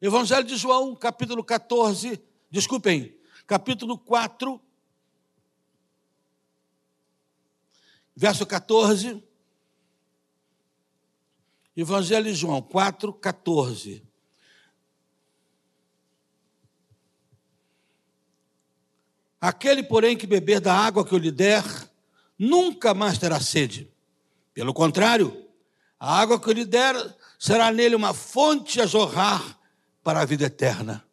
Evangelho de João, capítulo 14, desculpem, capítulo 4, verso 14. Evangelho de João 4, 14. Aquele, porém, que beber da água que eu lhe der, nunca mais terá sede. Pelo contrário, a água que eu lhe der será nele uma fonte a jorrar para a vida eterna.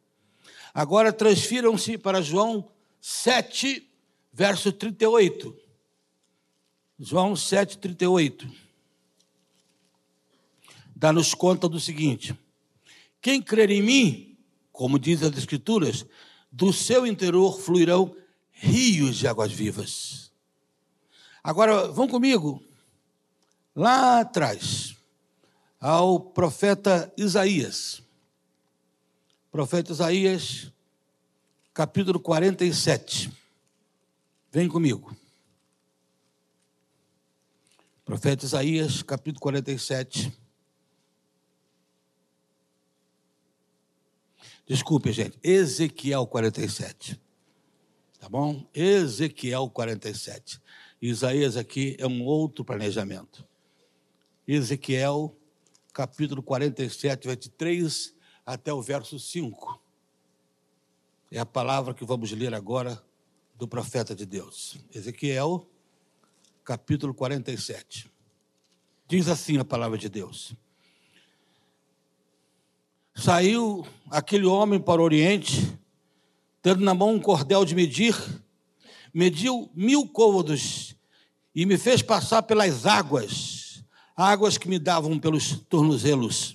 Agora transfiram-se para João 7, verso 38. João 7, 38. Dá-nos conta do seguinte: quem crer em mim, como diz as Escrituras, do seu interior fluirão rios de águas vivas. Agora, vão comigo, lá atrás, ao profeta Isaías. Profeta Isaías, capítulo 47. Vem comigo. Profeta Isaías, capítulo 47. Desculpe, gente. Ezequiel 47. Tá bom? Ezequiel 47. Isaías aqui é um outro planejamento. Ezequiel, capítulo 47, verso 3 até o verso 5. É a palavra que vamos ler agora do profeta de Deus. Ezequiel, capítulo 47. Diz assim a palavra de Deus. Saiu aquele homem para o Oriente, tendo na mão um cordel de medir, mediu mil côvados e me fez passar pelas águas, águas que me davam pelos tornozelos.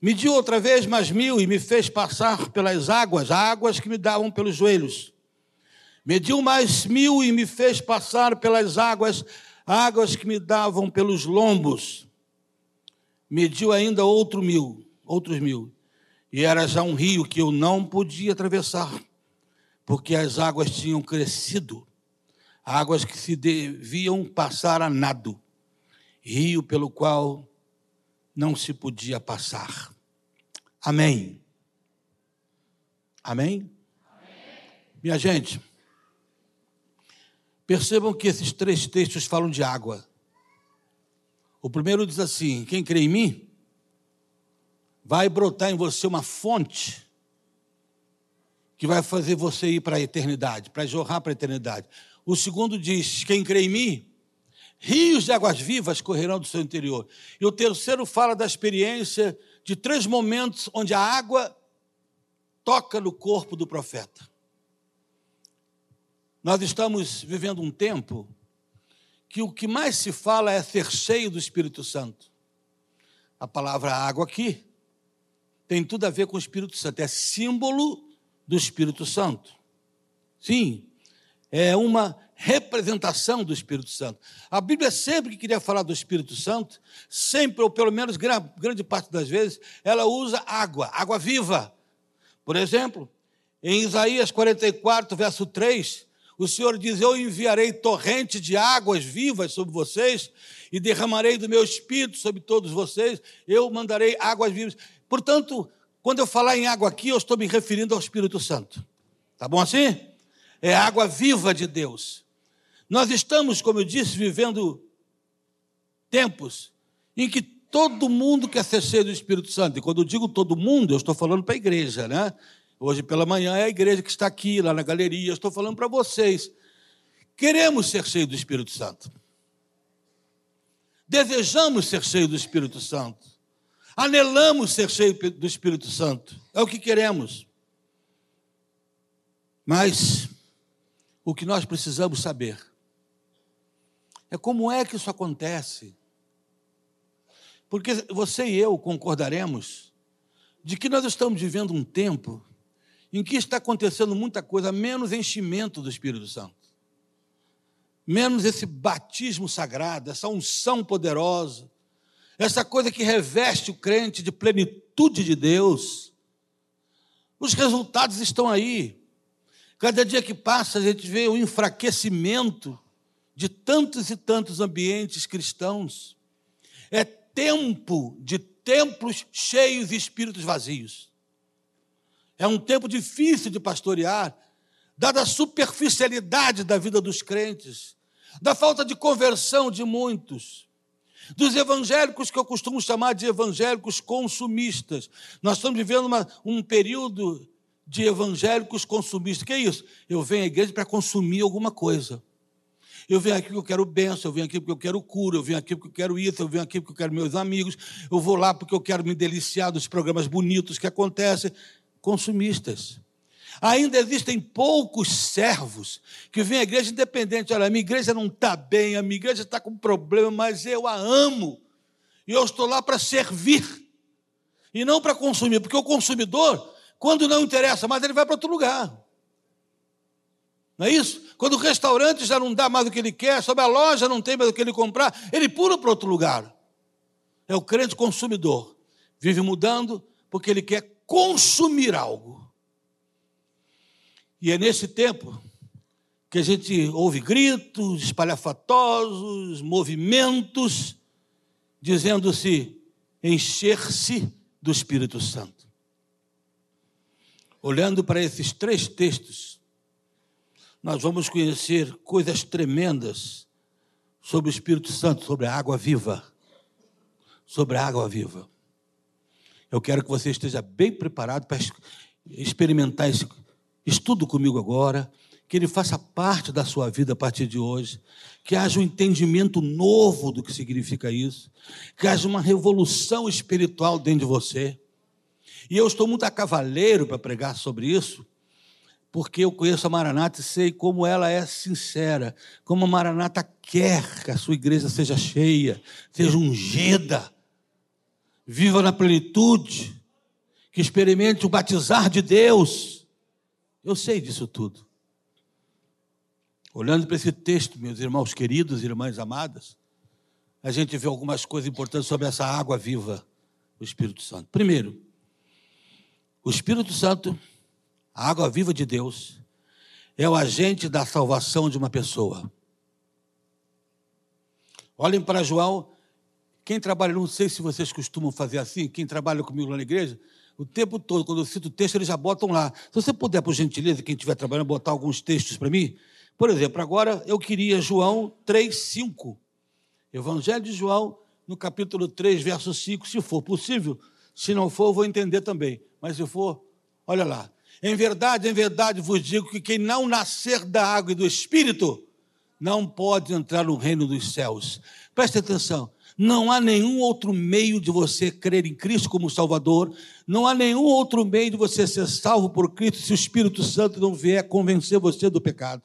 Mediu outra vez mais mil e me fez passar pelas águas, águas que me davam pelos joelhos. Mediu mais mil e me fez passar pelas águas, águas que me davam pelos lombos. Mediu ainda outro mil outros mil. E era já um rio que eu não podia atravessar, porque as águas tinham crescido, águas que se deviam passar a nado, rio pelo qual não se podia passar. Amém. Amém? Amém. Minha gente, percebam que esses três textos falam de água. O primeiro diz assim: Quem crê em mim, vai brotar em você uma fonte que vai fazer você ir para a eternidade, para jorrar para a eternidade. O segundo diz: quem crê em mim, rios de águas vivas correrão do seu interior. E o terceiro fala da experiência de três momentos onde a água toca no corpo do profeta. Nós estamos vivendo um tempo que o que mais se fala é ser cheio do Espírito Santo. A palavra água aqui tem tudo a ver com o Espírito Santo, é símbolo do Espírito Santo. Sim, é uma representação do Espírito Santo. A Bíblia sempre que queria falar do Espírito Santo, sempre, ou pelo menos grande parte das vezes, ela usa água, água viva. Por exemplo, em Isaías 44, verso 3, o Senhor diz: Eu enviarei torrente de águas vivas sobre vocês e derramarei do meu espírito sobre todos vocês. Eu mandarei águas vivas. Portanto, quando eu falar em água aqui, eu estou me referindo ao Espírito Santo. Tá bom assim? É água viva de Deus. Nós estamos, como eu disse, vivendo tempos em que todo mundo quer ser cheio do Espírito Santo. E quando eu digo todo mundo, eu estou falando para a igreja, né? Hoje pela manhã é a igreja que está aqui, lá na galeria. Eu estou falando para vocês. Queremos ser cheios do Espírito Santo. Desejamos ser cheios do Espírito Santo. Anelamos ser cheios do Espírito Santo. É o que queremos. Mas o que nós precisamos saber é como é que isso acontece. Porque você e eu concordaremos de que nós estamos vivendo um tempo em que está acontecendo muita coisa, menos enchimento do Espírito Santo, menos esse batismo sagrado, essa unção poderosa, essa coisa que reveste o crente de plenitude de Deus. Os resultados estão aí. Cada dia que passa, a gente vê o enfraquecimento de tantos e tantos ambientes cristãos. É tempo de templos cheios e espíritos vazios. É um tempo difícil de pastorear, dada a superficialidade da vida dos crentes, da falta de conversão de muitos, dos evangélicos que eu costumo chamar de evangélicos consumistas. Nós estamos vivendo uma, um período de evangélicos consumistas. Que é isso? Eu venho à igreja para consumir alguma coisa. Eu venho aqui porque eu quero bênção, eu venho aqui porque eu quero cura, eu venho aqui porque eu quero isso, eu venho aqui porque eu quero meus amigos, eu vou lá porque eu quero me deliciar dos programas bonitos que acontecem. Consumistas. Ainda existem poucos servos que vêm à igreja independente. Olha, a minha igreja não está bem, a minha igreja está com problema, mas eu a amo. E eu estou lá para servir. E não para consumir, porque o consumidor, quando não interessa mais, ele vai para outro lugar. Não é isso? Quando o restaurante já não dá mais o que ele quer, sobre a loja não tem mais o que ele comprar, ele pula para outro lugar. É o crente consumidor. Vive mudando porque ele quer consumir algo. E é nesse tempo que a gente ouve gritos espalhafatosos, movimentos, dizendo-se encher-se do Espírito Santo. Olhando para esses três textos, nós vamos conhecer coisas tremendas sobre o Espírito Santo, sobre a água viva. Sobre a água viva. Eu quero que você esteja bem preparado para experimentar esse estudo comigo agora, que ele faça parte da sua vida a partir de hoje, que haja um entendimento novo do que significa isso, que haja uma revolução espiritual dentro de você. E eu estou muito a cavaleiro para pregar sobre isso, porque eu conheço a Maranata e sei como ela é sincera, como a Maranata quer que a sua igreja seja cheia, seja ungida, viva na plenitude, que experimente o batizar de Deus. Eu sei disso tudo. Olhando para esse texto, meus irmãos queridos irmãs amadas, a gente vê algumas coisas importantes sobre essa água viva do Espírito Santo. Primeiro, o Espírito Santo a água viva de Deus é o agente da salvação de uma pessoa. Olhem para João. Quem trabalha, não sei se vocês costumam fazer assim, quem trabalha comigo lá na igreja, o tempo todo, quando eu cito o texto, eles já botam lá. Se você puder, por gentileza, quem estiver trabalhando, botar alguns textos para mim. Por exemplo, agora eu queria João 3, 5. Evangelho de João, no capítulo 3, verso 5, se for possível. Se não for, eu vou entender também. Mas se for, olha lá. Em verdade, em verdade vos digo que quem não nascer da água e do Espírito não pode entrar no reino dos céus. Preste atenção. Não há nenhum outro meio de você crer em Cristo como Salvador, não há nenhum outro meio de você ser salvo por Cristo se o Espírito Santo não vier convencer você do pecado.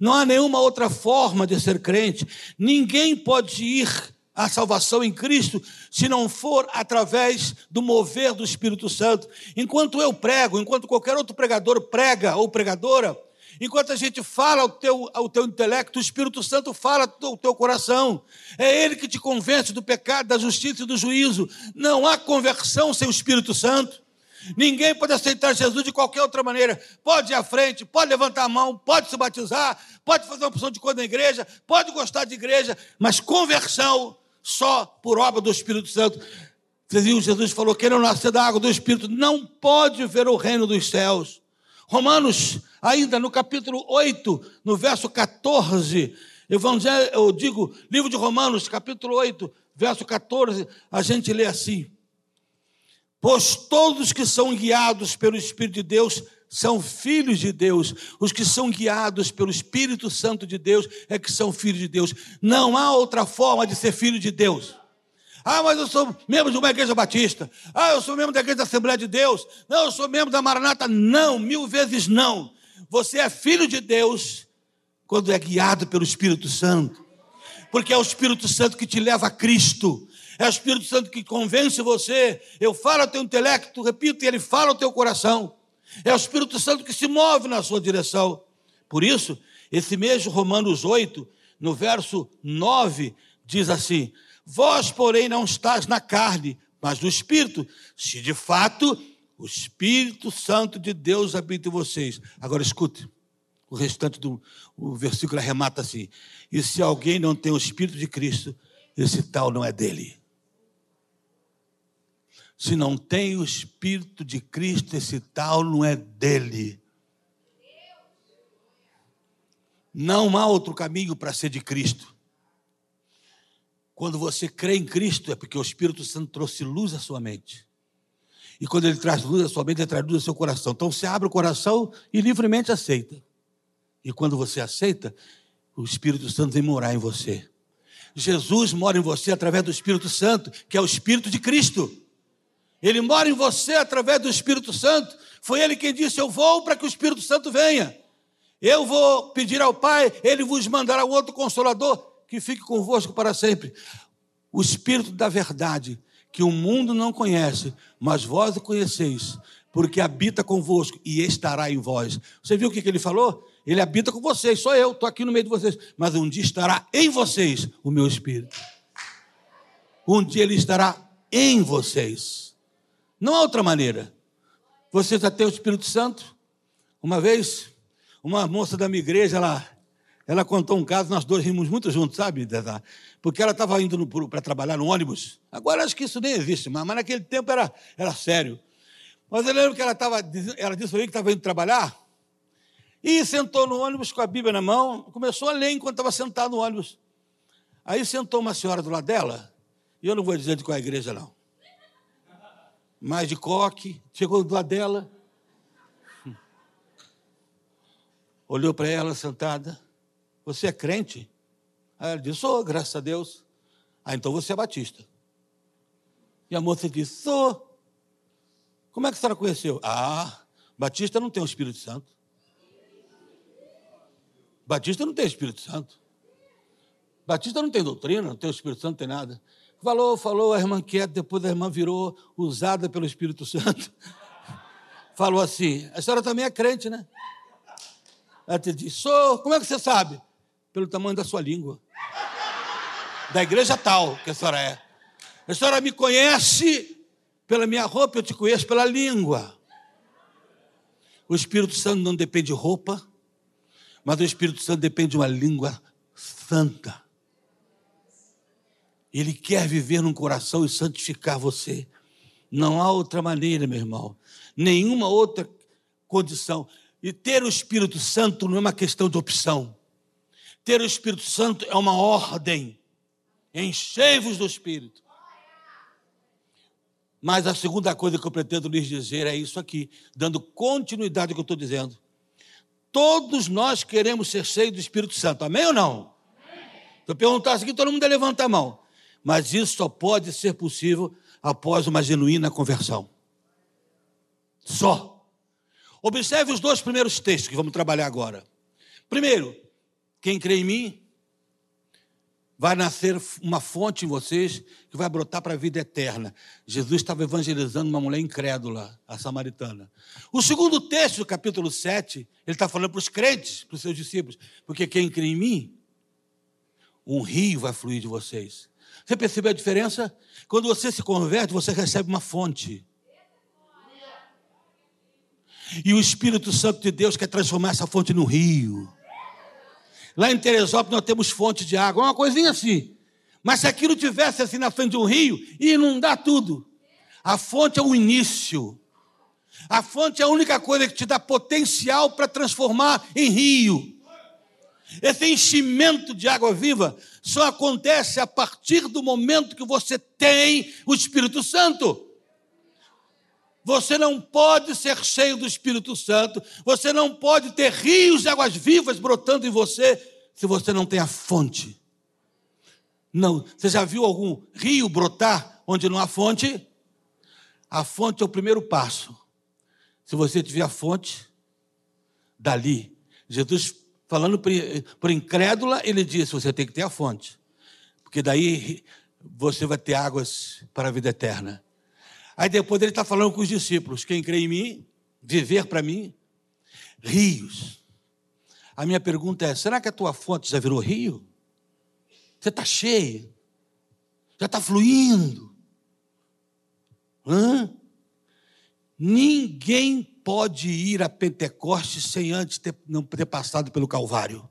Não há nenhuma outra forma de ser crente. Ninguém pode ir a salvação em Cristo se não for através do mover do Espírito Santo. Enquanto eu prego, enquanto qualquer outro pregador prega ou pregadora, enquanto a gente fala ao teu, ao teu intelecto, o Espírito Santo fala ao teu coração. É Ele que te convence do pecado, da justiça e do juízo. Não há conversão sem o Espírito Santo. Ninguém pode aceitar Jesus de qualquer outra maneira. Pode ir à frente, pode levantar a mão, pode se batizar, pode fazer uma opção de cor na igreja, pode gostar de igreja, mas conversão só por obra do Espírito Santo. Jesus falou: quem não nascer da água do Espírito não pode ver o reino dos céus. Romanos, ainda no capítulo 8, no verso 14, Evangelho, eu digo, livro de Romanos, capítulo 8, verso 14, a gente lê assim: Pois todos que são guiados pelo Espírito de Deus são filhos de Deus. Os que são guiados pelo Espírito Santo de Deus é que são filhos de Deus. Não há outra forma de ser filho de Deus. Ah, mas eu sou membro de uma igreja batista. Ah, eu sou membro da igreja da Assembleia de Deus. Não, eu sou membro da Maranata. Não, mil vezes não. Você é filho de Deus quando é guiado pelo Espírito Santo. Porque é o Espírito Santo que te leva a Cristo. É o Espírito Santo que convence você. Eu falo ao teu intelecto, repito, e ele fala ao teu coração. É o Espírito Santo que se move na sua direção. Por isso, esse mesmo Romanos 8, no verso 9, diz assim: Vós, porém, não estás na carne, mas no Espírito, se de fato o Espírito Santo de Deus habita em vocês. Agora escute, o restante do o versículo arremata assim: E se alguém não tem o Espírito de Cristo, esse tal não é dele. Se não tem o Espírito de Cristo, esse tal não é dele. Não há outro caminho para ser de Cristo. Quando você crê em Cristo, é porque o Espírito Santo trouxe luz à sua mente. E quando ele traz luz à sua mente, ele traz luz ao seu coração. Então você abre o coração e livremente aceita. E quando você aceita, o Espírito Santo vem morar em você. Jesus mora em você através do Espírito Santo, que é o Espírito de Cristo. Ele mora em você através do Espírito Santo. Foi ele quem disse: Eu vou para que o Espírito Santo venha. Eu vou pedir ao Pai, ele vos mandará outro consolador que fique convosco para sempre. O Espírito da verdade, que o mundo não conhece, mas vós o conheceis, porque habita convosco e estará em vós. Você viu o que ele falou? Ele habita com vocês, sou eu, estou aqui no meio de vocês. Mas um dia estará em vocês o meu Espírito. Um dia ele estará em vocês. Não há outra maneira. Você já tem o Espírito Santo? Uma vez, uma moça da minha igreja, ela, ela contou um caso, nós dois rimos muito juntos, sabe? Porque ela estava indo para trabalhar no ônibus. Agora acho que isso nem existe, mas, mas naquele tempo era, era sério. Mas eu lembro que ela, tava, ela disse para mim que estava indo trabalhar e sentou no ônibus com a Bíblia na mão, começou a ler enquanto estava sentado no ônibus. Aí sentou uma senhora do lado dela, e eu não vou dizer de qual é a igreja, não. Mais de coque, chegou do lado dela, olhou para ela sentada. Você é crente? Aí ela disse, sou, graças a Deus. Ah, então você é batista. E a moça disse, sou. Como é que a senhora conheceu? Ah, batista não tem o Espírito Santo. Batista não tem Espírito Santo. Batista não tem doutrina, não tem o Espírito Santo, não tem nada. Falou, falou, a irmã quieta, depois a irmã virou usada pelo Espírito Santo. Falou assim: a senhora também é crente, né? Ela te disse: sou, como é que você sabe? Pelo tamanho da sua língua. Da igreja tal que a senhora é. A senhora me conhece pela minha roupa, eu te conheço pela língua. O Espírito Santo não depende de roupa, mas o Espírito Santo depende de uma língua santa. Ele quer viver num coração e santificar você. Não há outra maneira, meu irmão. Nenhuma outra condição. E ter o Espírito Santo não é uma questão de opção. Ter o Espírito Santo é uma ordem. Enchei-vos do Espírito. Mas a segunda coisa que eu pretendo lhes dizer é isso aqui, dando continuidade ao que eu estou dizendo. Todos nós queremos ser cheios do Espírito Santo, amém ou não? Se eu perguntasse aqui, todo mundo levantar a mão. Mas isso só pode ser possível após uma genuína conversão. Só. Observe os dois primeiros textos que vamos trabalhar agora. Primeiro, quem crê em mim, vai nascer uma fonte em vocês que vai brotar para a vida eterna. Jesus estava evangelizando uma mulher incrédula, a samaritana. O segundo texto do capítulo 7, ele está falando para os crentes, para os seus discípulos, porque quem crê em mim, um rio vai fluir de vocês. Você percebeu a diferença? Quando você se converte, você recebe uma fonte. E o Espírito Santo de Deus quer transformar essa fonte num rio. Lá em Teresópolis nós temos fonte de água, uma coisinha assim. Mas se aquilo tivesse assim na frente de um rio, ia inundar tudo. A fonte é o início. A fonte é a única coisa que te dá potencial para transformar em rio. Esse enchimento de água viva só acontece a partir do momento que você tem o Espírito Santo. Você não pode ser cheio do Espírito Santo, você não pode ter rios de águas vivas brotando em você se você não tem a fonte. Não, você já viu algum rio brotar onde não há fonte? A fonte é o primeiro passo. Se você tiver a fonte, dali, Jesus falando por incrédula, ele disse: você tem que ter a fonte, porque daí você vai ter águas para a vida eterna. Aí depois ele está falando com os discípulos: quem crê em mim, viver para mim, rios. A minha pergunta é: será que a tua fonte já virou rio? Você está cheio? Já está fluindo? Hã? Ninguém pode ir a Pentecostes sem antes ter, não ter passado pelo Calvário.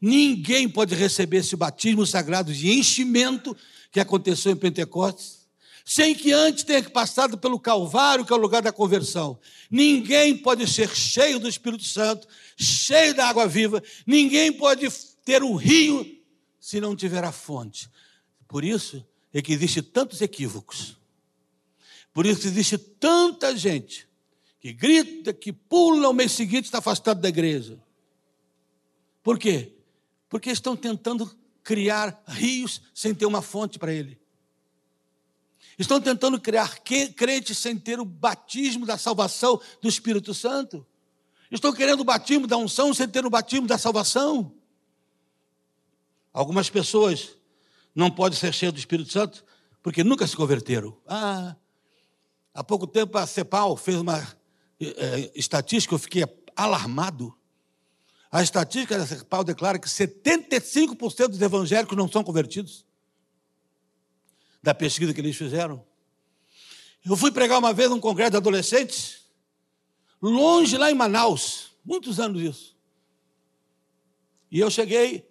Ninguém pode receber esse batismo sagrado de enchimento que aconteceu em Pentecostes sem que antes tenha passado pelo Calvário, que é o lugar da conversão. Ninguém pode ser cheio do Espírito Santo, cheio da água viva, ninguém pode ter um rio se não tiver a fonte. Por isso é que existe tantos equívocos. Por isso existe tanta gente que grita, que pula o mês seguinte está afastado da igreja. Por quê? Porque estão tentando criar rios sem ter uma fonte para ele. Estão tentando criar crentes sem ter o batismo da salvação do Espírito Santo. Estão querendo o batismo da unção sem ter o batismo da salvação. Algumas pessoas não podem ser cheias do Espírito Santo porque nunca se converteram. Ah, há pouco tempo a CEPAL fez uma é, estatística, eu fiquei alarmado. A estatística da CEPAL declara que 75% dos evangélicos não são convertidos da pesquisa que eles fizeram. Eu fui pregar uma vez num congresso de adolescentes, longe lá em Manaus, muitos anos isso. E eu cheguei,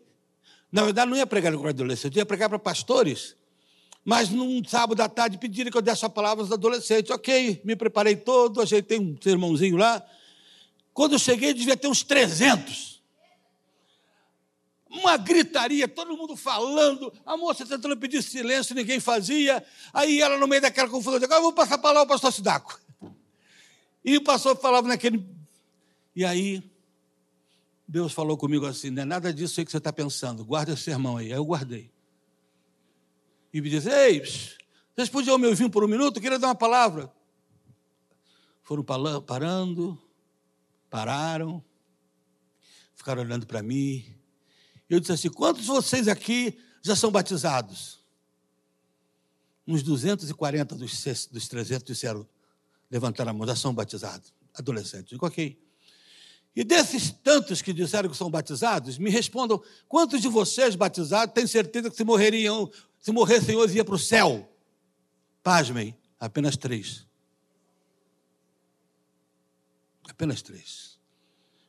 na verdade não ia pregar no congresso de adolescentes, ia pregar para pastores, mas num sábado à tarde pediram que eu desse a palavra aos adolescentes. Ok, me preparei todo, ajeitei um sermãozinho lá. Quando eu cheguei, devia ter uns 300 uma gritaria, todo mundo falando, a moça tentando pedir silêncio, ninguém fazia. Aí ela, no meio daquela confusão, disse: agora vou passar para lá o pastor Sidaco. E o pastor falava naquele. E aí, Deus falou comigo assim: não é nada disso aí que você está pensando, guarda esse sermão aí. Aí eu guardei. E me disse: ei, vocês podiam me ouvir por um minuto? Eu queria dar uma palavra. Foram parando, pararam, ficaram olhando para mim. Eu disse assim: quantos de vocês aqui já são batizados? Uns 240 dos, dos 300 disseram, levantaram a mão, já são batizados, adolescentes. Digo, ok. E desses tantos que disseram que são batizados, me respondam: quantos de vocês batizados têm certeza que se morreriam, se morressem hoje, ia para o céu? Pasmem, apenas três. Apenas três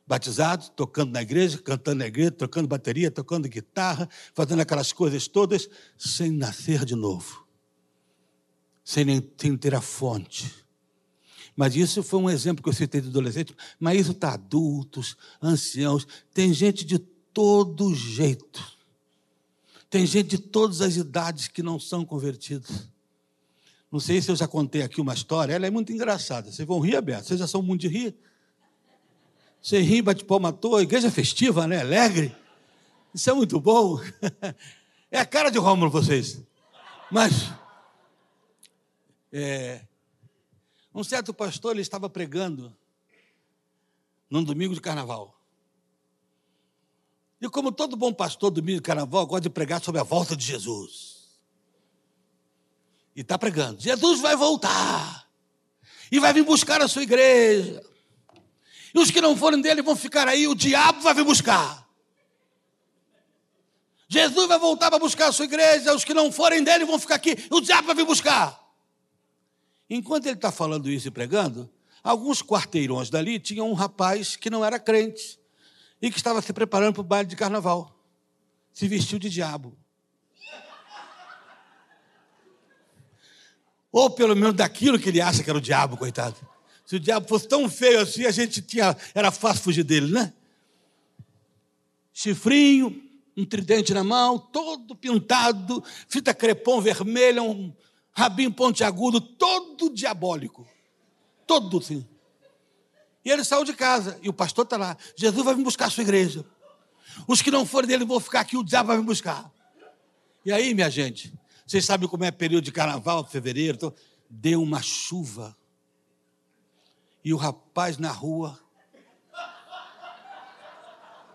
batizado, tocando na igreja, cantando na igreja, tocando bateria, tocando guitarra, fazendo aquelas coisas todas, sem nascer de novo, sem, nem, sem ter a fonte. Mas isso foi um exemplo que eu citei de adolescente, mas isso está adultos, anciãos, tem gente de todo jeito. Tem gente de todas as idades que não são convertidos. Não sei se eu já contei aqui uma história, ela é muito engraçada. Vocês vão rir, aberto. Vocês já são muito de rir. Você ri, bate palma à toa, igreja festiva, né? Alegre. Isso é muito bom. É a cara de Rômulo vocês. Mas é, um certo pastor ele estava pregando num domingo de carnaval. E como todo bom pastor domingo de carnaval gosta de pregar sobre a volta de Jesus. E está pregando: Jesus vai voltar. E vai vir buscar a sua igreja. E os que não forem dele vão ficar aí, o diabo vai vir buscar. Jesus vai voltar para buscar a sua igreja, os que não forem dele vão ficar aqui, o diabo vai vir buscar. Enquanto ele está falando isso e pregando, alguns quarteirões dali tinham um rapaz que não era crente e que estava se preparando para o baile de carnaval. Se vestiu de diabo. Ou pelo menos daquilo que ele acha que era o diabo, coitado. Se o diabo fosse tão feio assim, a gente tinha, era fácil fugir dele, né? Chifrinho, um tridente na mão, todo pintado, fita crepom vermelha, um rabinho pontiagudo, todo diabólico. Todo assim. E ele saiu de casa, e o pastor está lá. Jesus vai me buscar a sua igreja. Os que não forem dele vão ficar aqui, o diabo vai me buscar. E aí, minha gente, vocês sabem como é período de carnaval, fevereiro, então, deu uma chuva e o rapaz na rua.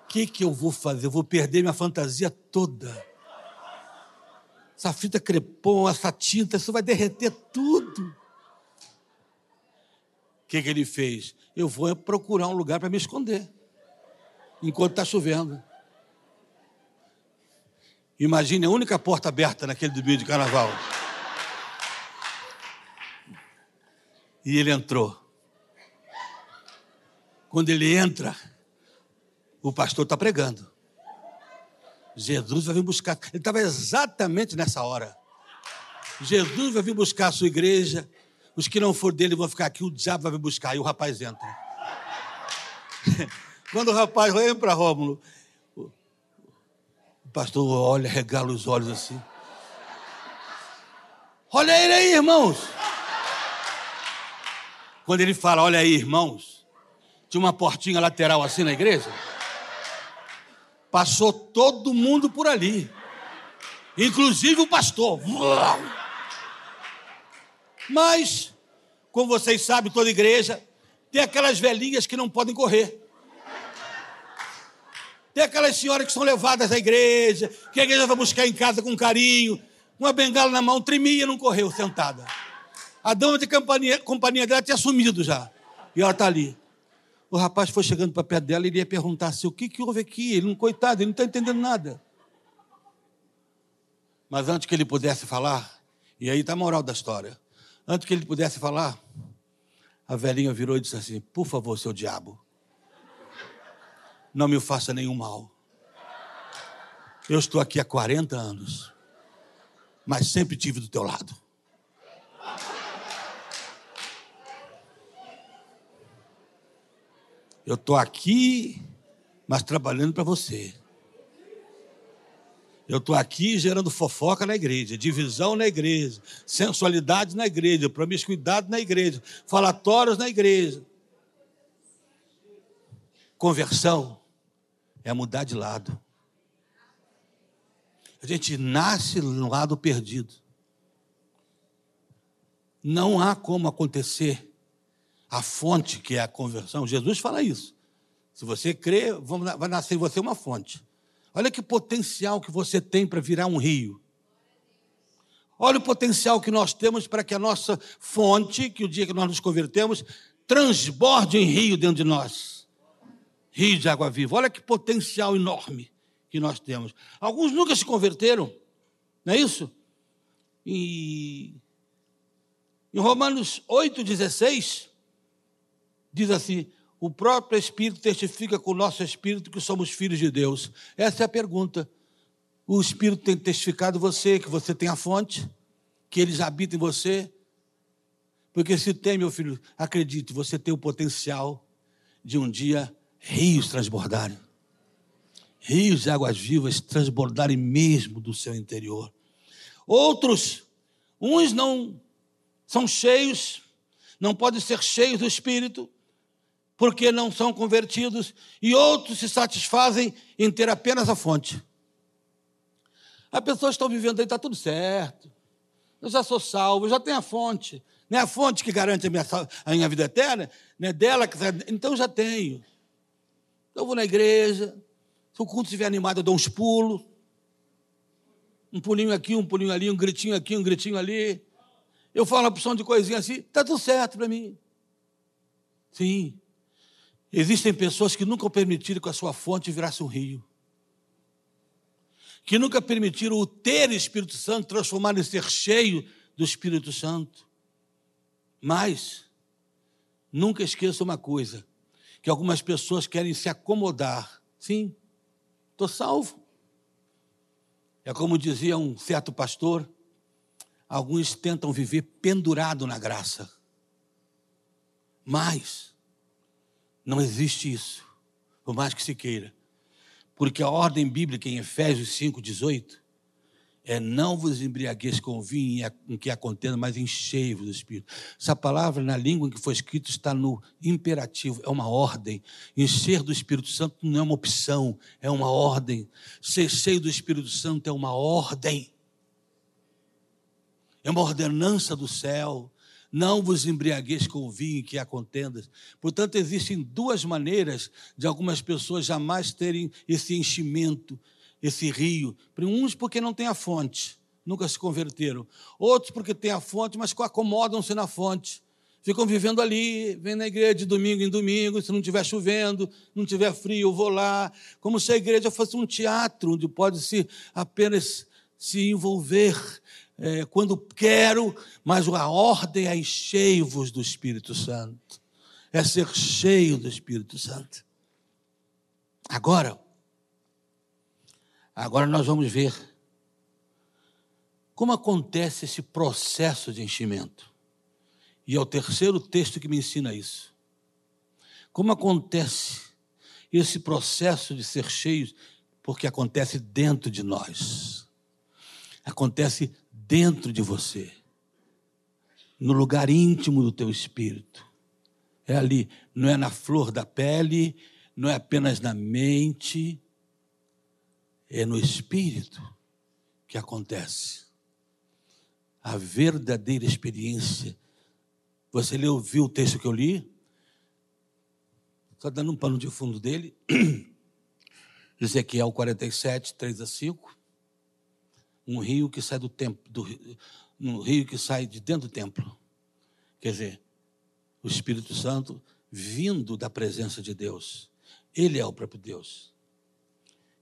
O que, que eu vou fazer? Eu vou perder minha fantasia toda. Essa fita crepom, essa tinta, isso vai derreter tudo. Que, que ele fez? Eu vou procurar um lugar para me esconder, enquanto está chovendo. Imagine a única porta aberta naquele domingo de carnaval. E ele entrou. Quando ele entra, o pastor está pregando. Jesus vai vir buscar. Ele estava exatamente nessa hora. Jesus vai vir buscar a sua igreja, os que não for dele vão ficar aqui, o diabo vai vir buscar, e o rapaz entra. Quando o rapaz vem para Rômulo, o pastor olha, regala os olhos assim. Olha ele aí, irmãos. Quando ele fala, olha aí, irmãos, tinha uma portinha lateral assim na igreja. Passou todo mundo por ali, inclusive o pastor. Mas, como vocês sabem, toda igreja tem aquelas velhinhas que não podem correr. Tem aquelas senhoras que são levadas à igreja, que a igreja vai buscar em casa com carinho, uma bengala na mão, tremia e não correu sentada. A dama de companhia, companhia dela tinha sumido já. E ela está ali. O rapaz foi chegando para perto dela e ia perguntar assim: o que, que houve aqui? Ele não, coitado, ele não está entendendo nada. Mas antes que ele pudesse falar, e aí está a moral da história, antes que ele pudesse falar, a velhinha virou e disse assim: Por favor, seu diabo, não me faça nenhum mal. Eu estou aqui há 40 anos, mas sempre tive do teu lado. Eu estou aqui, mas trabalhando para você. Eu estou aqui gerando fofoca na igreja, divisão na igreja, sensualidade na igreja, promiscuidade na igreja, falatórios na igreja. Conversão é mudar de lado. A gente nasce no lado perdido. Não há como acontecer a fonte que é a conversão. Jesus fala isso. Se você crê, vai nascer em você uma fonte. Olha que potencial que você tem para virar um rio. Olha o potencial que nós temos para que a nossa fonte, que o dia que nós nos convertemos, transborde em rio dentro de nós rio de água viva. Olha que potencial enorme que nós temos. Alguns nunca se converteram, não é isso? E em Romanos 8,16, diz assim: o próprio Espírito testifica com o nosso Espírito que somos filhos de Deus. Essa é a pergunta. O Espírito tem testificado você, que você tem a fonte, que eles habitam em você. Porque se tem, meu filho, acredite, você tem o potencial de um dia rios transbordarem. Rios de águas vivas transbordarem mesmo do seu interior. Outros, uns não são cheios, não podem ser cheios do Espírito, porque não são convertidos, e outros se satisfazem em ter apenas a fonte. As pessoas estão vivendo aí, está tudo certo. Eu já sou salvo, eu já tenho a fonte. Não é a fonte que garante a minha, a minha vida eterna, não é dela que. Então já tenho. Eu vou na igreja, se o culto estiver animado, eu dou uns pulos. Um pulinho aqui, um pulinho ali, um gritinho aqui, um gritinho ali. Eu falo uma opção de coisinha assim, está tudo certo para mim. Sim. Existem pessoas que nunca permitiram que a sua fonte virasse um rio. Que nunca permitiram o ter Espírito Santo transformar em ser cheio do Espírito Santo. Mas, nunca esqueça uma coisa: que algumas pessoas querem se acomodar. Sim, estou salvo. É como dizia um certo pastor: alguns tentam viver pendurado na graça. Mas não existe isso, por mais que se queira. Porque a ordem bíblica em Efésios 5,18 é não vos embriagueis com vinho em que acontenda, mas enchei-vos do Espírito. Essa palavra, na língua em que foi escrito, está no imperativo, é uma ordem. Encher do Espírito Santo não é uma opção, é uma ordem. Ser cheio do Espírito Santo é uma ordem. É uma ordenança do céu. Não vos embriagueis com o vinho que há contendas. Portanto, existem duas maneiras de algumas pessoas jamais terem esse enchimento esse rio. Uns porque não tem a fonte, nunca se converteram. Outros porque têm a fonte, mas acomodam-se na fonte. Ficam vivendo ali, vêm na igreja de domingo em domingo, se não estiver chovendo, não tiver frio, eu vou lá. Como se a igreja fosse um teatro, onde pode-se apenas se envolver é, quando quero, mas a ordem é enchei-vos do Espírito Santo. É ser cheio do Espírito Santo. Agora, Agora nós vamos ver Como acontece esse processo de enchimento? E é o terceiro texto que me ensina isso. Como acontece esse processo de ser cheios? Porque acontece dentro de nós. Acontece dentro de você. No lugar íntimo do teu espírito. É ali, não é na flor da pele, não é apenas na mente, é no espírito que acontece. A verdadeira experiência. Você leu, viu o texto que eu li? Só dando um pano de fundo dele. Ezequiel 47, 3 a 5. Um rio que sai do templo, do, um rio que sai de dentro do templo. Quer dizer, o Espírito Santo vindo da presença de Deus. Ele é o próprio Deus.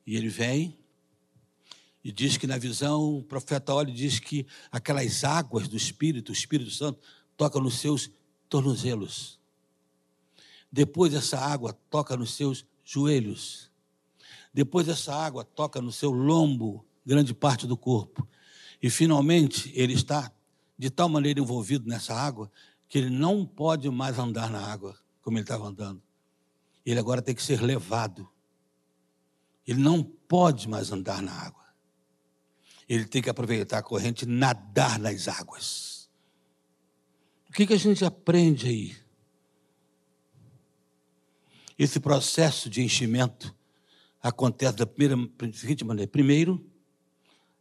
E ele vem e diz que na visão, o profeta olha e diz que aquelas águas do Espírito, o Espírito Santo, tocam nos seus tornozelos. Depois essa água toca nos seus joelhos. Depois essa água toca no seu lombo, grande parte do corpo. E finalmente ele está de tal maneira envolvido nessa água que ele não pode mais andar na água como ele estava andando. Ele agora tem que ser levado. Ele não pode mais andar na água. Ele tem que aproveitar a corrente e nadar nas águas. O que, que a gente aprende aí? Esse processo de enchimento acontece da, primeira, seguinte maneira: primeiro,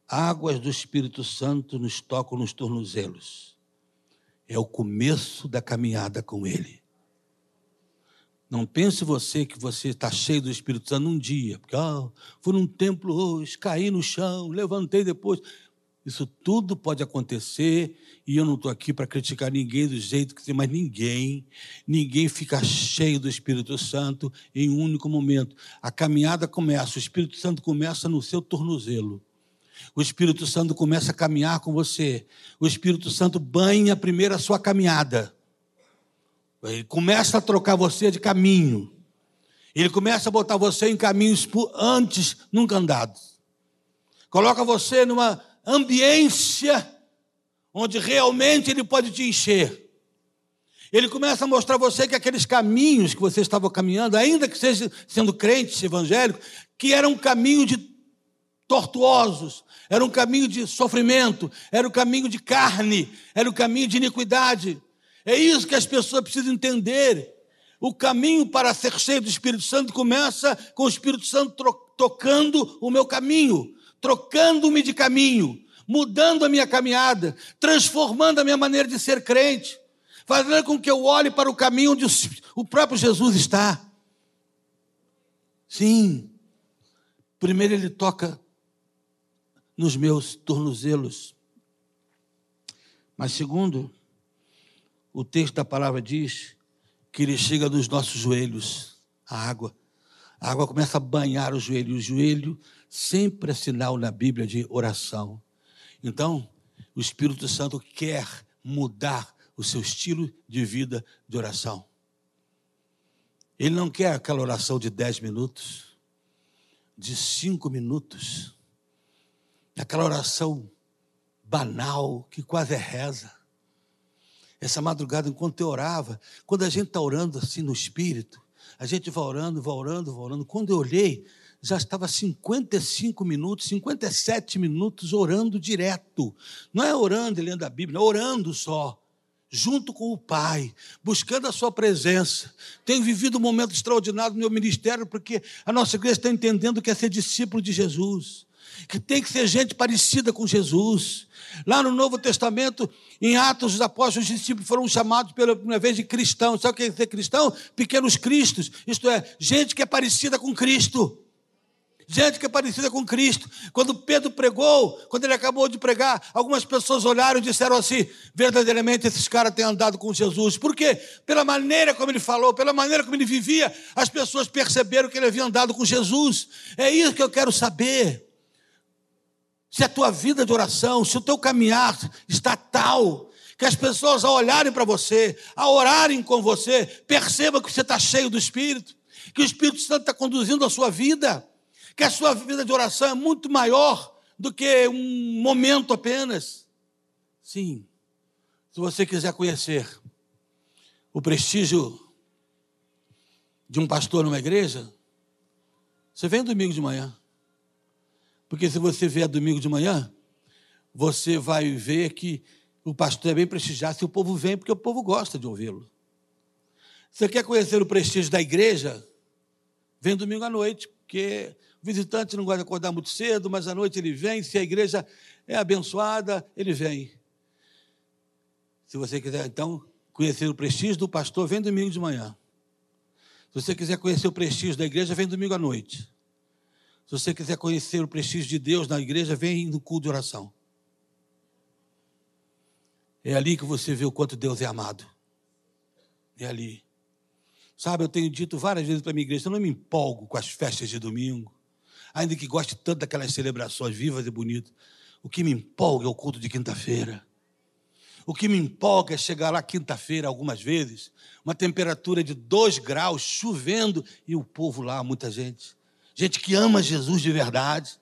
águas do Espírito Santo nos tocam nos tornozelos é o começo da caminhada com Ele. Não pense você que você está cheio do Espírito Santo num dia, porque ah, fui num templo hoje, caí no chão, levantei depois. Isso tudo pode acontecer e eu não estou aqui para criticar ninguém do jeito que tem, mas ninguém, ninguém fica cheio do Espírito Santo em um único momento. A caminhada começa, o Espírito Santo começa no seu tornozelo. O Espírito Santo começa a caminhar com você. O Espírito Santo banha primeiro a sua caminhada. Ele começa a trocar você de caminho. Ele começa a botar você em caminhos antes nunca andados. Coloca você numa ambiência onde realmente ele pode te encher. Ele começa a mostrar a você que aqueles caminhos que você estava caminhando, ainda que seja sendo crente evangélico, que era um caminho de tortuosos, era um caminho de sofrimento, era um caminho de carne, era um caminho de iniquidade. É isso que as pessoas precisam entender. O caminho para ser cheio do Espírito Santo começa com o Espírito Santo tocando o meu caminho, trocando-me de caminho, mudando a minha caminhada, transformando a minha maneira de ser crente, fazendo com que eu olhe para o caminho onde o próprio Jesus está. Sim, primeiro ele toca nos meus tornozelos. Mas segundo, o texto da palavra diz que ele chega nos nossos joelhos, a água. A água começa a banhar o joelho. O joelho sempre é sinal na Bíblia de oração. Então, o Espírito Santo quer mudar o seu estilo de vida de oração. Ele não quer aquela oração de dez minutos, de cinco minutos aquela oração banal, que quase é reza. Essa madrugada, enquanto eu orava, quando a gente está orando assim no espírito, a gente vai orando, vai orando, vai orando. Quando eu olhei, já estava 55 minutos, 57 minutos orando direto. Não é orando lendo a Bíblia, é orando só, junto com o Pai, buscando a Sua presença. Tenho vivido um momento extraordinário no meu ministério, porque a nossa igreja está entendendo que é ser discípulo de Jesus que tem que ser gente parecida com Jesus. Lá no Novo Testamento, em Atos dos Apóstolos, os discípulos foram chamados pela primeira vez de cristãos. Sabe o que é ser cristão? Pequenos cristos, isto é, gente que é parecida com Cristo. Gente que é parecida com Cristo. Quando Pedro pregou, quando ele acabou de pregar, algumas pessoas olharam e disseram assim: verdadeiramente esses caras têm andado com Jesus. Por quê? Pela maneira como ele falou, pela maneira como ele vivia, as pessoas perceberam que ele havia andado com Jesus. É isso que eu quero saber se a tua vida de oração, se o teu caminhar está tal, que as pessoas ao olharem para você, a orarem com você, percebam que você está cheio do Espírito, que o Espírito Santo está conduzindo a sua vida, que a sua vida de oração é muito maior do que um momento apenas. Sim, se você quiser conhecer o prestígio de um pastor numa igreja, você vem domingo de manhã. Porque se você vier domingo de manhã, você vai ver que o pastor é bem prestigiado se o povo vem, porque o povo gosta de ouvi-lo. Você quer conhecer o prestígio da igreja? Vem domingo à noite, porque o visitante não gosta de acordar muito cedo, mas à noite ele vem. Se a igreja é abençoada, ele vem. Se você quiser, então, conhecer o prestígio do pastor, vem domingo de manhã. Se você quiser conhecer o prestígio da igreja, vem domingo à noite. Se você quiser conhecer o prestígio de Deus na igreja, vem no culto de oração. É ali que você vê o quanto Deus é amado. É ali. Sabe, eu tenho dito várias vezes para a minha igreja, eu não me empolgo com as festas de domingo, ainda que goste tanto daquelas celebrações vivas e bonitas. O que me empolga é o culto de quinta-feira. O que me empolga é chegar lá quinta-feira, algumas vezes, uma temperatura de dois graus, chovendo, e o povo lá, muita gente. Gente que ama Jesus de verdade,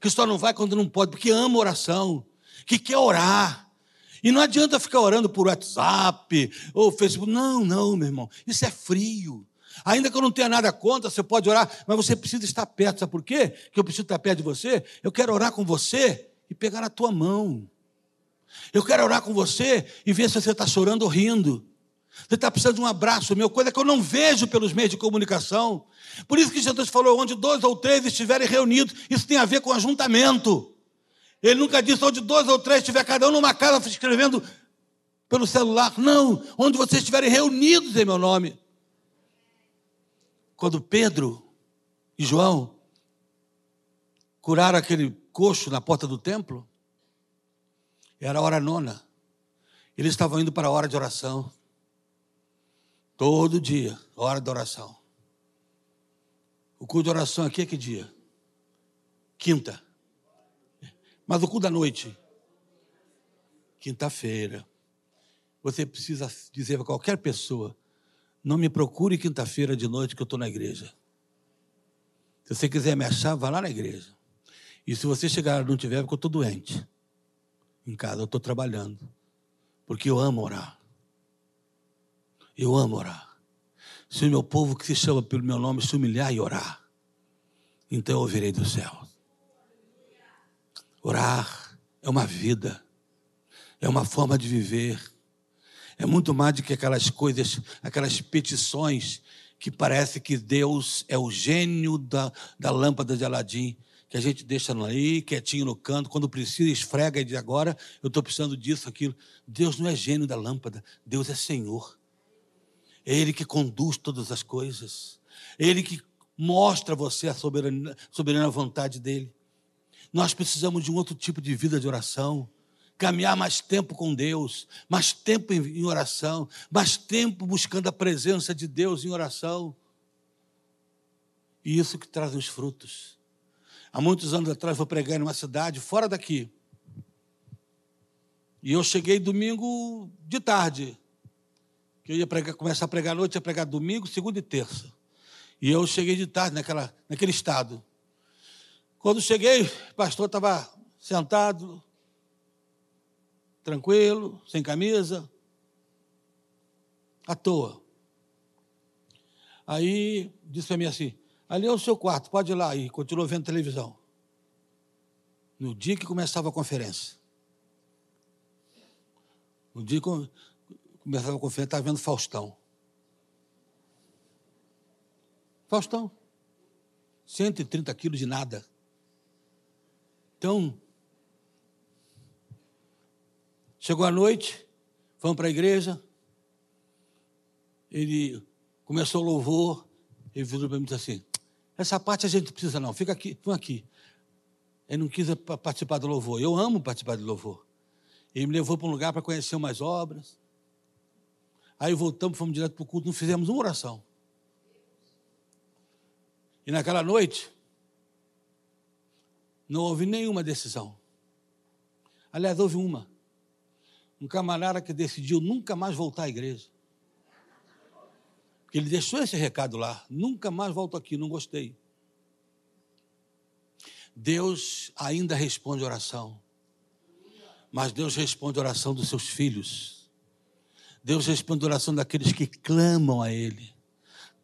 que só não vai quando não pode, porque ama oração, que quer orar. E não adianta ficar orando por WhatsApp ou Facebook. Não, não, meu irmão. Isso é frio. Ainda que eu não tenha nada contra, você pode orar, mas você precisa estar perto. Sabe por quê? Que eu preciso estar perto de você? Eu quero orar com você e pegar na tua mão. Eu quero orar com você e ver se você está chorando ou rindo. Você está precisando de um abraço meu, coisa que eu não vejo pelos meios de comunicação. Por isso que Jesus falou: onde dois ou três estiverem reunidos, isso tem a ver com ajuntamento. Ele nunca disse onde dois ou três estiver cada um numa casa escrevendo pelo celular. Não, onde vocês estiverem reunidos em meu nome. Quando Pedro e João curaram aquele coxo na porta do templo, era a hora nona. Eles estavam indo para a hora de oração. Todo dia, hora de oração. O culto de oração aqui é que dia? Quinta. Mas o culto da noite? Quinta-feira. Você precisa dizer para qualquer pessoa: não me procure quinta-feira de noite que eu estou na igreja. Se você quiser me achar, vá lá na igreja. E se você chegar e não tiver, porque eu estou doente em casa, eu estou trabalhando. Porque eu amo orar. Eu amo orar. Se o meu povo que se chama pelo meu nome se humilhar e orar, então eu ouvirei do céu. Orar é uma vida, é uma forma de viver. É muito mais do que aquelas coisas, aquelas petições que parece que Deus é o gênio da, da lâmpada de Aladim que a gente deixa ali, quietinho no canto, quando precisa, esfrega e diz agora, eu estou precisando disso, aquilo. Deus não é gênio da lâmpada, Deus é Senhor. É Ele que conduz todas as coisas. É Ele que mostra a você a soberana, soberana vontade dEle. Nós precisamos de um outro tipo de vida de oração. Caminhar mais tempo com Deus, mais tempo em oração, mais tempo buscando a presença de Deus em oração. E isso que traz os frutos. Há muitos anos atrás, vou pregar em uma cidade fora daqui. E eu cheguei domingo de tarde. Que eu ia pregar, começar a pregar à noite, ia pregar domingo, segunda e terça. E eu cheguei de tarde naquela, naquele estado. Quando cheguei, o pastor estava sentado, tranquilo, sem camisa, à toa. Aí disse para mim assim: Ali é o seu quarto, pode ir lá. E continuou vendo televisão. No dia que começava a conferência. No dia que começava a conferência, estava vendo Faustão. Faustão. 130 quilos de nada. Então, chegou a noite, fomos para a igreja, ele começou o louvor, ele virou para mim e disse assim, essa parte a gente precisa não, fica aqui, vamos aqui. Ele não quis participar do louvor. Eu amo participar do louvor. Ele me levou para um lugar para conhecer umas obras. Aí voltamos, fomos direto para o culto, não fizemos uma oração. E naquela noite, não houve nenhuma decisão. Aliás, houve uma. Um camarada que decidiu nunca mais voltar à igreja. Porque ele deixou esse recado lá. Nunca mais volto aqui, não gostei. Deus ainda responde oração. Mas Deus responde a oração dos seus filhos. Deus responde a oração daqueles que clamam a Ele.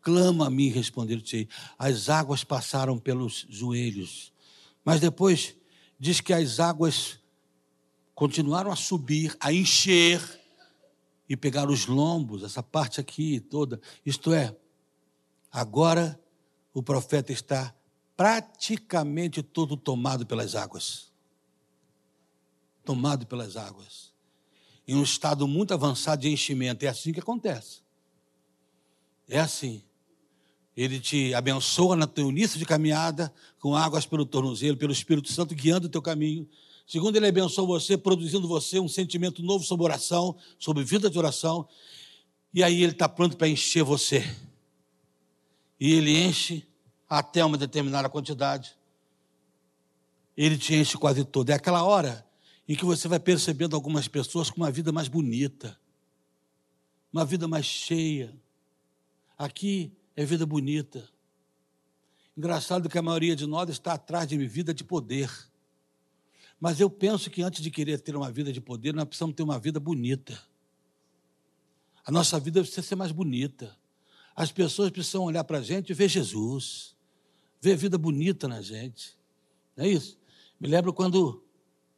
Clama a mim, responder-te. As águas passaram pelos joelhos. Mas depois diz que as águas continuaram a subir, a encher e pegar os lombos, essa parte aqui toda. Isto é, agora o profeta está praticamente todo tomado pelas águas. Tomado pelas águas. Em um estado muito avançado de enchimento. É assim que acontece. É assim. Ele te abençoa no teu início de caminhada, com águas pelo tornozelo, pelo Espírito Santo guiando o teu caminho. Segundo, ele abençoa você, produzindo você um sentimento novo sobre oração, sobre vida de oração. E aí ele está pronto para encher você. E ele enche até uma determinada quantidade. Ele te enche quase todo. É aquela hora em que você vai percebendo algumas pessoas com uma vida mais bonita, uma vida mais cheia. Aqui é vida bonita. Engraçado que a maioria de nós está atrás de vida de poder. Mas eu penso que antes de querer ter uma vida de poder, nós precisamos ter uma vida bonita. A nossa vida precisa ser mais bonita. As pessoas precisam olhar para a gente e ver Jesus, ver vida bonita na gente. Não é isso? Me lembro quando,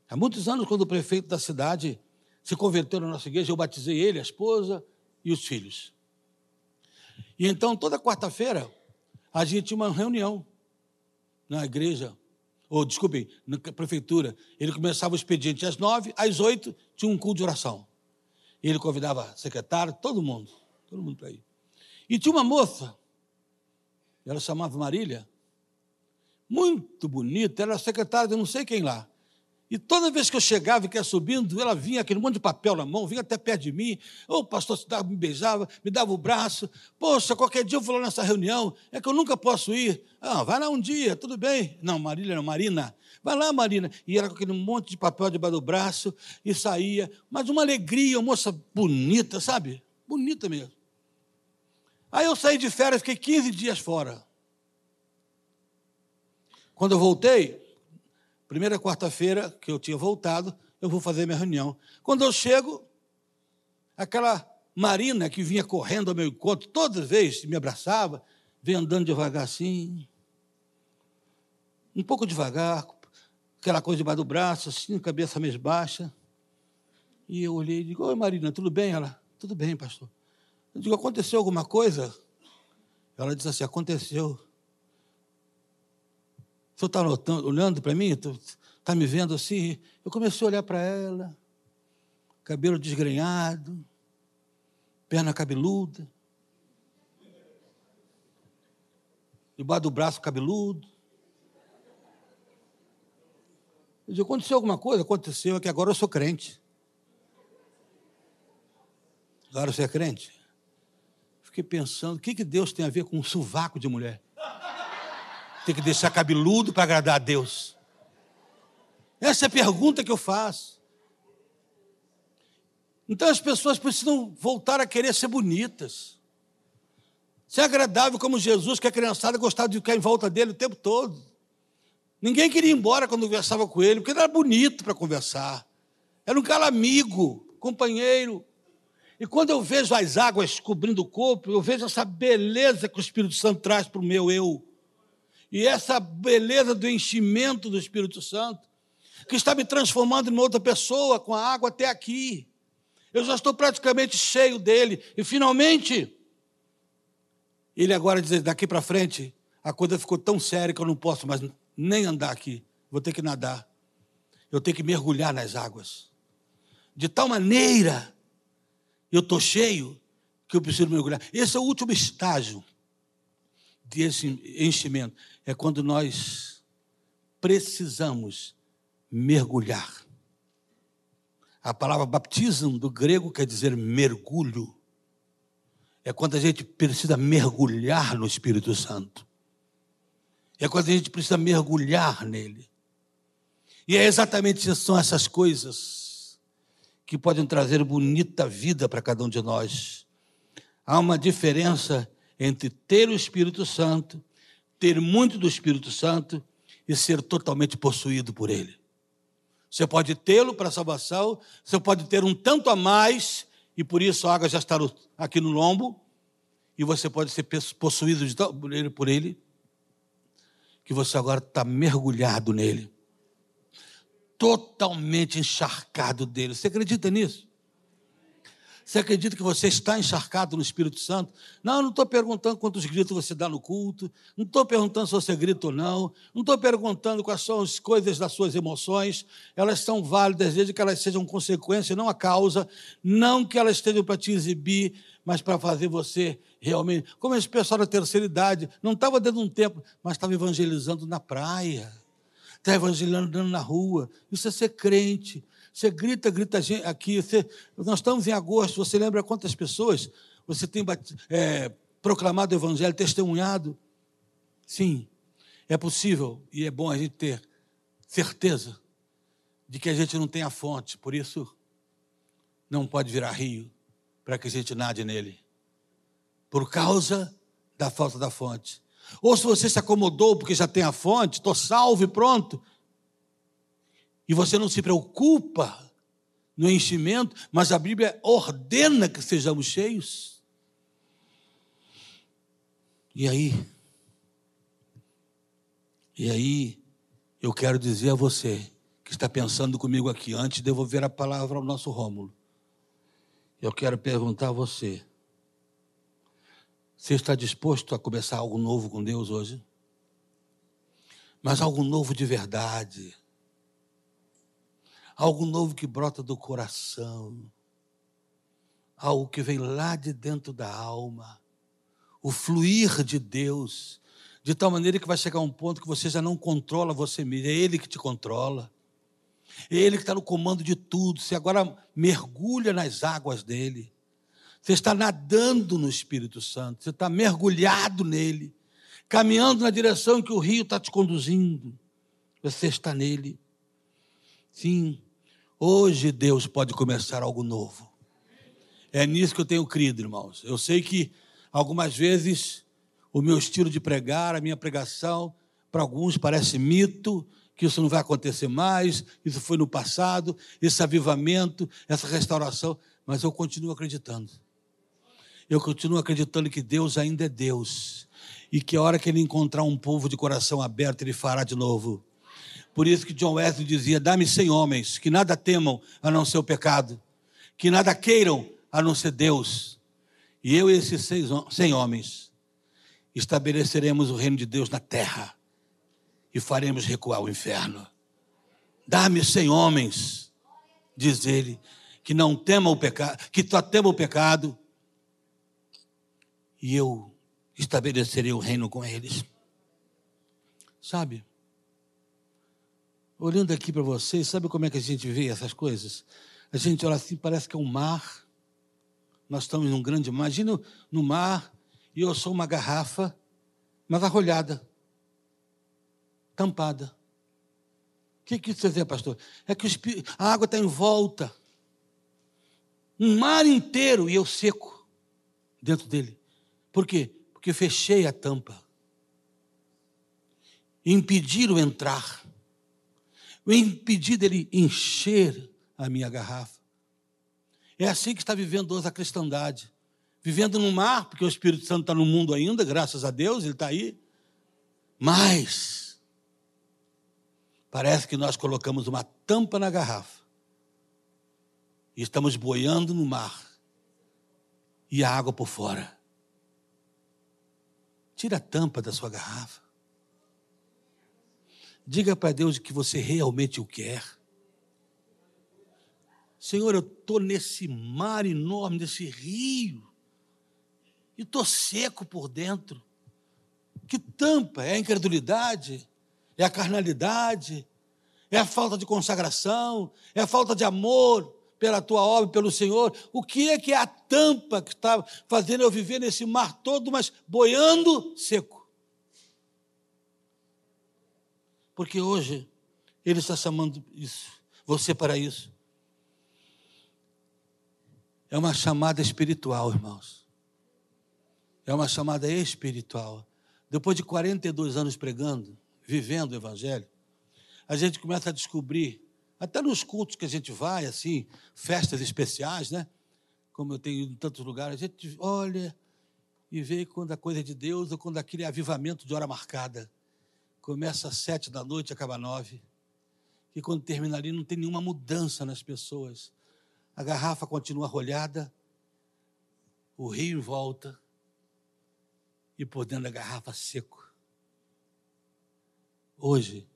há muitos anos, quando o prefeito da cidade se converteu na nossa igreja, eu batizei ele, a esposa e os filhos. E então, toda quarta-feira, a gente tinha uma reunião na igreja ou desculpem, na prefeitura, ele começava o expediente às nove, às oito tinha um culto de oração. Ele convidava secretário, todo mundo, todo mundo para ir. E tinha uma moça, ela chamava Marília, muito bonita, era secretária de não sei quem lá. E toda vez que eu chegava e que ia subindo, ela vinha aquele monte de papel na mão, vinha até perto de mim. Oh, pastor, me beijava, me dava o braço. Poxa, qualquer dia eu vou lá nessa reunião, é que eu nunca posso ir. Ah, vai lá um dia, tudo bem. Não, Marília, não, Marina. Vai lá, Marina. E ela com aquele monte de papel debaixo do braço e saía. Mas uma alegria, uma moça bonita, sabe? Bonita mesmo. Aí eu saí de férias, fiquei 15 dias fora. Quando eu voltei, Primeira quarta-feira que eu tinha voltado, eu vou fazer minha reunião. Quando eu chego, aquela Marina que vinha correndo ao meu encontro, toda vez me abraçava, vem andando devagar assim, um pouco devagar, aquela coisa debaixo do braço, assim, cabeça mais baixa. E eu olhei e digo, oi Marina, tudo bem? Ela, tudo bem, pastor. Eu digo, aconteceu alguma coisa? Ela disse assim, aconteceu. Senhor está olhando para mim? Está me vendo assim? Eu comecei a olhar para ela, cabelo desgrenhado, perna cabeluda, debaixo do braço cabeludo. Eu disse, aconteceu alguma coisa? Aconteceu, é que agora eu sou crente. Agora você é crente? Fiquei pensando, o que, que Deus tem a ver com um sovaco de mulher? Tem que deixar cabeludo para agradar a Deus? Essa é a pergunta que eu faço. Então as pessoas precisam voltar a querer ser bonitas. Ser agradável como Jesus, que a criançada gostava de ficar em volta dele o tempo todo. Ninguém queria ir embora quando conversava com ele, porque ele era bonito para conversar. Era um cara amigo, companheiro. E quando eu vejo as águas cobrindo o corpo, eu vejo essa beleza que o Espírito Santo traz para o meu eu e essa beleza do enchimento do Espírito Santo, que está me transformando em outra pessoa com a água até aqui. Eu já estou praticamente cheio dele. E finalmente, ele agora diz: daqui para frente, a coisa ficou tão séria que eu não posso mais nem andar aqui. Vou ter que nadar. Eu tenho que mergulhar nas águas. De tal maneira, eu estou cheio que eu preciso mergulhar. Esse é o último estágio desse enchimento é quando nós precisamos mergulhar. A palavra baptismo do grego quer dizer mergulho. É quando a gente precisa mergulhar no Espírito Santo. É quando a gente precisa mergulhar nele. E é exatamente são essas coisas que podem trazer bonita vida para cada um de nós. Há uma diferença entre ter o Espírito Santo, ter muito do Espírito Santo e ser totalmente possuído por Ele. Você pode tê-lo para salvação, você pode ter um tanto a mais, e por isso a água já está aqui no lombo, e você pode ser possuído por ele que você agora está mergulhado nele, totalmente encharcado dele. Você acredita nisso? Você acredita que você está encharcado no Espírito Santo? Não, não estou perguntando quantos gritos você dá no culto, não estou perguntando se você grita ou não, não estou perguntando quais são as coisas das suas emoções, elas são válidas desde que elas sejam consequência, não a causa, não que elas estejam para te exibir, mas para fazer você realmente. Como esse pessoal da terceira idade, não estava dentro de um templo, mas estava evangelizando na praia, estava evangelizando na rua. Isso é ser crente. Você grita, grita aqui. Você, nós estamos em agosto, você lembra quantas pessoas você tem é, proclamado o evangelho, testemunhado? Sim, é possível e é bom a gente ter certeza de que a gente não tem a fonte, por isso não pode virar rio para que a gente nade nele. Por causa da falta da fonte. Ou se você se acomodou porque já tem a fonte, estou salvo e pronto, e você não se preocupa no enchimento, mas a Bíblia ordena que sejamos cheios. E aí? E aí, eu quero dizer a você que está pensando comigo aqui, antes de devolver a palavra ao nosso Rômulo, eu quero perguntar a você: você está disposto a começar algo novo com Deus hoje? Mas algo novo de verdade algo novo que brota do coração, algo que vem lá de dentro da alma, o fluir de Deus, de tal maneira que vai chegar um ponto que você já não controla você mesmo, é Ele que te controla, é Ele que está no comando de tudo. Você agora mergulha nas águas dele, você está nadando no Espírito Santo, você está mergulhado nele, caminhando na direção que o rio está te conduzindo, você está nele. Sim, Hoje Deus pode começar algo novo. É nisso que eu tenho crido, irmãos. Eu sei que algumas vezes o meu estilo de pregar, a minha pregação, para alguns parece mito, que isso não vai acontecer mais, isso foi no passado, esse avivamento, essa restauração, mas eu continuo acreditando. Eu continuo acreditando que Deus ainda é Deus e que a hora que ele encontrar um povo de coração aberto, ele fará de novo. Por isso que John Wesley dizia: Dá-me cem homens que nada temam a não ser o pecado, que nada queiram a não ser Deus. E eu e esses cem homens estabeleceremos o reino de Deus na terra e faremos recuar o inferno. Dá-me cem homens, diz ele, que não temam o pecado, que só temam o pecado, e eu estabelecerei o reino com eles. Sabe? Olhando aqui para vocês, sabe como é que a gente vê essas coisas? A gente olha assim, parece que é um mar. Nós estamos num grande mar. Imagina no mar e eu sou uma garrafa, mas arrolhada, tampada. O que, que você vê, pastor? É que a água está em volta. Um mar inteiro e eu seco dentro dele. Por quê? Porque fechei a tampa. Impediram entrar o impedir dele encher a minha garrafa. É assim que está vivendo hoje a cristandade. Vivendo no mar, porque o Espírito Santo está no mundo ainda, graças a Deus, ele está aí. Mas, parece que nós colocamos uma tampa na garrafa. E estamos boiando no mar. E a água por fora. Tira a tampa da sua garrafa. Diga para Deus que você realmente o quer. Senhor, eu estou nesse mar enorme, nesse rio, e estou seco por dentro. Que tampa? É a incredulidade? É a carnalidade? É a falta de consagração? É a falta de amor pela tua obra, pelo Senhor? O que é que é a tampa que está fazendo eu viver nesse mar todo, mas boiando seco? Porque hoje Ele está chamando isso, você para isso. É uma chamada espiritual, irmãos. É uma chamada espiritual. Depois de 42 anos pregando, vivendo o Evangelho, a gente começa a descobrir, até nos cultos que a gente vai, assim, festas especiais, né? Como eu tenho ido em tantos lugares, a gente olha e vê quando a coisa é de Deus ou quando aquele avivamento de hora marcada começa às sete da noite acaba às nove. E quando termina ali não tem nenhuma mudança nas pessoas. A garrafa continua rolhada, o rio volta e por dentro da garrafa seco. Hoje,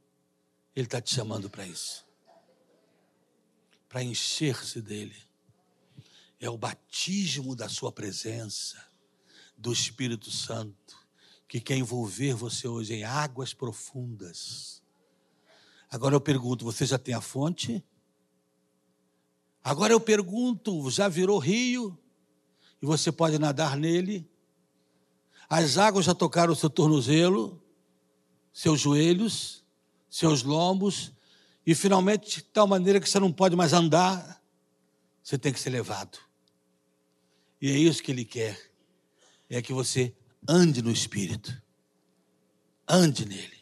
Ele está te chamando para isso para encher-se dele. É o batismo da Sua presença, do Espírito Santo, que quer envolver você hoje em águas profundas. Agora eu pergunto: você já tem a fonte? Agora eu pergunto: já virou rio? E você pode nadar nele? As águas já tocaram o seu tornozelo, seus joelhos, seus lombos, e finalmente, de tal maneira que você não pode mais andar, você tem que ser levado. E é isso que ele quer: é que você ande no Espírito, ande nele.